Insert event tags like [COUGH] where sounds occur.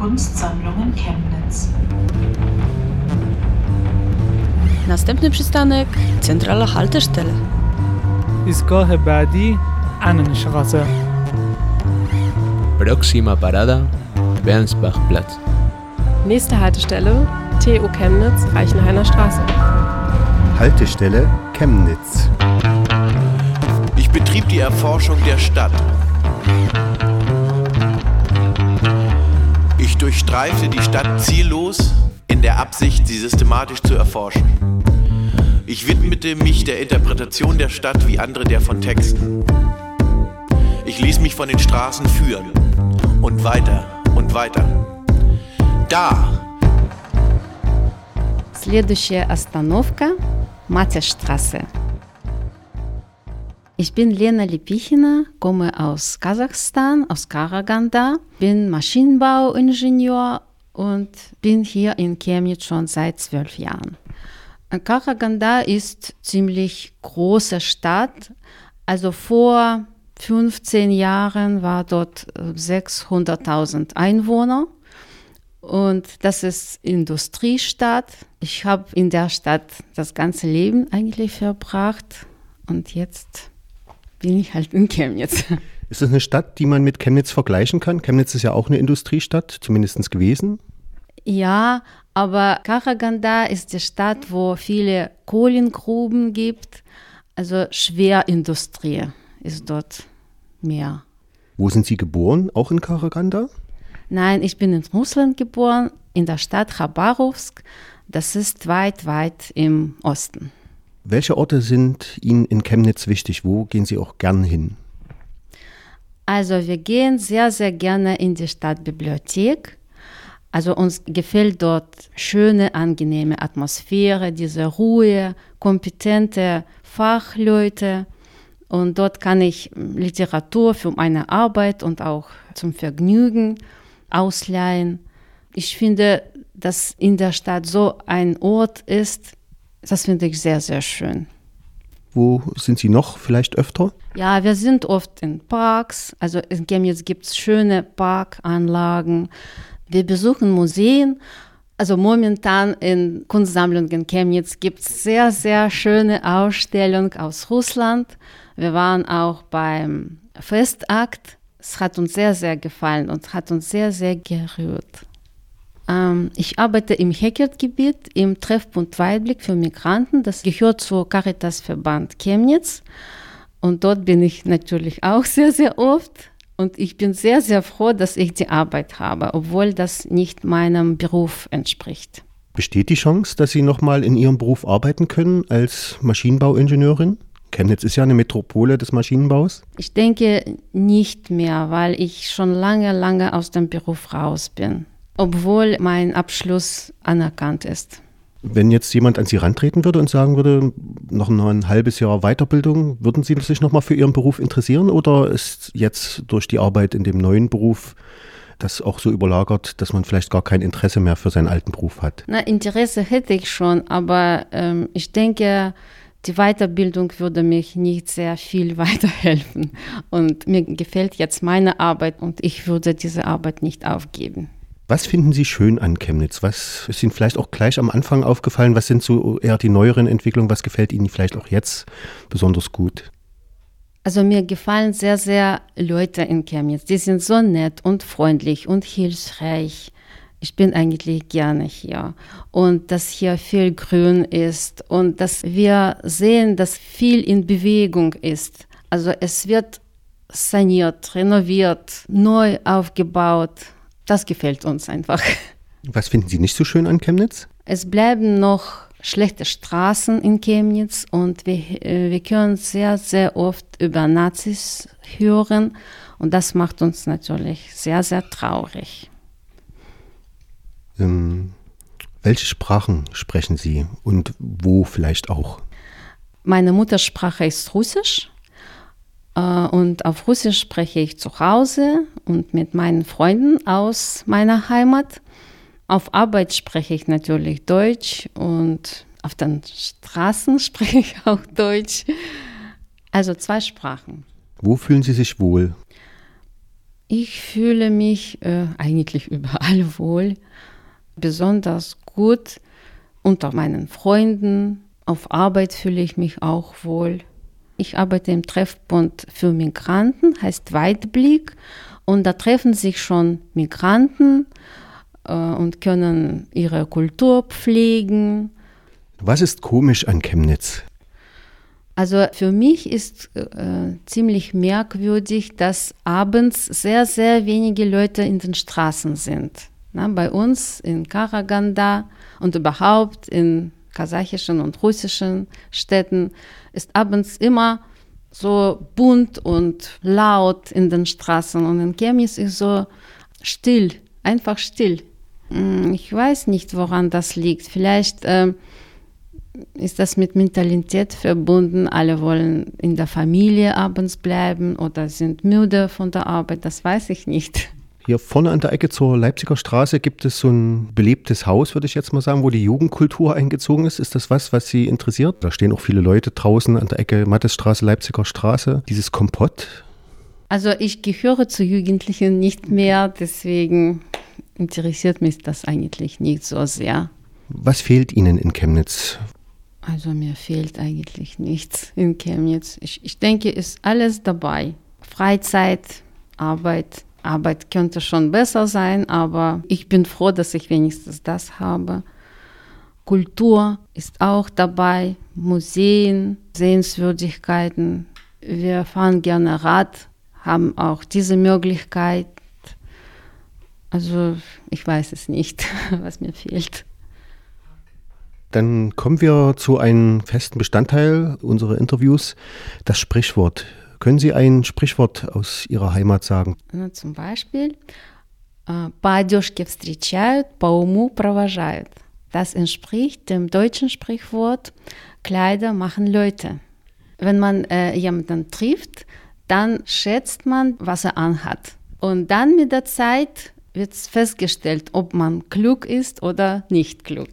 Kunstsammlungen Chemnitz. Następny przystanek centrala haltestelle. ایستگاه بعدی Annenstraße. Próxima parada, Bernsbachplatz. Nächste Haltestelle TU Chemnitz, Reichenhainer Straße. Haltestelle Chemnitz. Ich betrieb die Erforschung der Stadt. durchstreifte die Stadt ziellos in der Absicht, sie systematisch zu erforschen. Ich widmete mich der Interpretation der Stadt wie andere der von Texten. Ich ließ mich von den Straßen führen und weiter und weiter. Da, Следующая остановка – Matterstraße. Ich bin Lena Lipichina, komme aus Kasachstan, aus Karaganda, bin Maschinenbauingenieur und bin hier in Chemnitz schon seit zwölf Jahren. Karaganda ist ziemlich große Stadt. Also vor 15 Jahren war dort äh, 600.000 Einwohner. Und das ist Industriestadt. Ich habe in der Stadt das ganze Leben eigentlich verbracht. Und jetzt bin ich halt in Chemnitz. [LAUGHS] Ist das eine Stadt, die man mit Chemnitz vergleichen kann? Chemnitz ist ja auch eine Industriestadt, zumindest gewesen. Ja, aber Karaganda ist die Stadt, wo viele Kohlengruben gibt. Also Schwerindustrie ist dort mehr. Wo sind Sie geboren? Auch in Karaganda? Nein, ich bin in Russland geboren, in der Stadt Chabarovsk. Das ist weit, weit im Osten. Welche Orte sind Ihnen in Chemnitz wichtig? Wo gehen Sie auch gern hin? Also wir gehen sehr, sehr gerne in die Stadtbibliothek. Also uns gefällt dort schöne, angenehme Atmosphäre, diese Ruhe, kompetente Fachleute. Und dort kann ich Literatur für meine Arbeit und auch zum Vergnügen ausleihen. Ich finde, dass in der Stadt so ein Ort ist, das finde ich sehr, sehr schön. Wo sind Sie noch vielleicht öfter? Ja, wir sind oft in Parks. Also in Chemnitz gibt es schöne Parkanlagen. Wir besuchen Museen. Also momentan in Kunstsammlungen Chemnitz gibt es sehr, sehr schöne Ausstellungen aus Russland. Wir waren auch beim Festakt. Es hat uns sehr, sehr gefallen und hat uns sehr, sehr gerührt. Ähm, ich arbeite im Heckert-Gebiet im Treffpunkt Weitblick für Migranten. Das gehört zur Caritas-Verband Chemnitz. Und dort bin ich natürlich auch [LAUGHS] sehr, sehr oft. Und ich bin sehr, sehr froh, dass ich die Arbeit habe, obwohl das nicht meinem Beruf entspricht. Besteht die Chance, dass Sie nochmal in Ihrem Beruf arbeiten können als Maschinenbauingenieurin? Chemnitz ist ja eine Metropole des Maschinenbaus. Ich denke nicht mehr, weil ich schon lange, lange aus dem Beruf raus bin, obwohl mein Abschluss anerkannt ist. Wenn jetzt jemand an Sie rantreten würde und sagen würde, noch ein halbes Jahr Weiterbildung, würden Sie sich nochmal für Ihren Beruf interessieren oder ist jetzt durch die Arbeit in dem neuen Beruf das auch so überlagert, dass man vielleicht gar kein Interesse mehr für seinen alten Beruf hat? Na, Interesse hätte ich schon, aber ähm, ich denke, die Weiterbildung würde mich nicht sehr viel [LAUGHS] weiterhelfen. Und mir gefällt jetzt meine Arbeit und ich würde diese Arbeit nicht aufgeben. Was finden Sie schön an Chemnitz? Was ist Ihnen vielleicht auch gleich am Anfang aufgefallen? Was sind so eher die neueren Entwicklungen? Was gefällt Ihnen vielleicht auch jetzt besonders gut? Also mir gefallen sehr, sehr Leute in Chemnitz. Die sind so nett und freundlich und hilfreich. Ich bin eigentlich gerne hier. Und dass hier viel Grün ist und dass wir sehen, dass viel in Bewegung ist. Also es wird saniert, renoviert, neu aufgebaut. Das gefällt uns einfach. Was finden Sie nicht so schön an Chemnitz? Es bleiben noch schlechte Straßen in Chemnitz und wir, äh, wir können sehr, sehr oft über Nazis hören und das macht uns natürlich sehr, sehr traurig. Ähm, welche Sprachen sprechen Sie und wo vielleicht auch? Meine Muttersprache ist Russisch und auf Russisch spreche ich zu Hause und mit meinen Freunden aus meiner Heimat. Auf Arbeit spreche ich natürlich Deutsch und auf den Straßen [LAUGHS] spreche ich auch Deutsch. Also zwei Sprachen. Wo fühlen Sie sich wohl? Ich fühle mich äh, eigentlich [LAUGHS] überall wohl, besonders gut unter meinen Freunden. Auf Arbeit fühle ich mich auch wohl. Ich arbeite im Treffbund für Migranten, heißt Weitblick. Und da treffen sich schon Migranten äh, und können ihre Kultur pflegen. Was ist komisch an Chemnitz? Also für mich ist äh, ziemlich merkwürdig, dass abends sehr, sehr wenige Leute in den Straßen sind. Na, bei uns in Karaganda und überhaupt in kasachischen und russischen Städten ist abends immer so bunt und laut in den Straßen und in Chemnitz ist so still, einfach still. Hm, ich weiß nicht, woran das liegt. Vielleicht äh, ist das mit Mentalität verbunden. Alle wollen in der Familie abends bleiben oder sind müde von der Arbeit. Das weiß ich nicht. Hier vorne an der Ecke zur Leipziger Straße gibt es so ein belebtes Haus, würde ich jetzt mal sagen, wo die Jugendkultur eingezogen ist. Ist das was, was Sie interessiert? Da stehen auch viele Leute draußen an der Ecke Mattesstraße, Leipziger Straße. Dieses Kompott. Also ich gehöre zu Jugendlichen nicht mehr, deswegen interessiert mich das eigentlich nicht so sehr. Was fehlt Ihnen in Chemnitz? Also mir fehlt eigentlich nichts in Chemnitz. Ich, ich denke, ist alles dabei. Freizeit, Arbeit. Arbeit könnte schon besser sein, aber ich bin froh, dass ich wenigstens das habe. Kultur ist auch dabei, Museen, Sehenswürdigkeiten. Wir fahren gerne Rad, haben auch diese Möglichkeit. Also ich weiß es nicht, [LAUGHS] was mir fehlt. Dann kommen wir zu einem festen Bestandteil unserer Interviews, das Sprichwort. Können Sie ein Sprichwort aus Ihrer Heimat sagen? Na, zum Beispiel, по одежке встречают, по уму провожают. Das entspricht dem deutschen Sprichwort, Kleider machen Leute. Wenn man äh, jemanden trifft, dann schätzt man, was er anhat. Und dann mit der Zeit wird festgestellt, ob man klug ist oder nicht klug.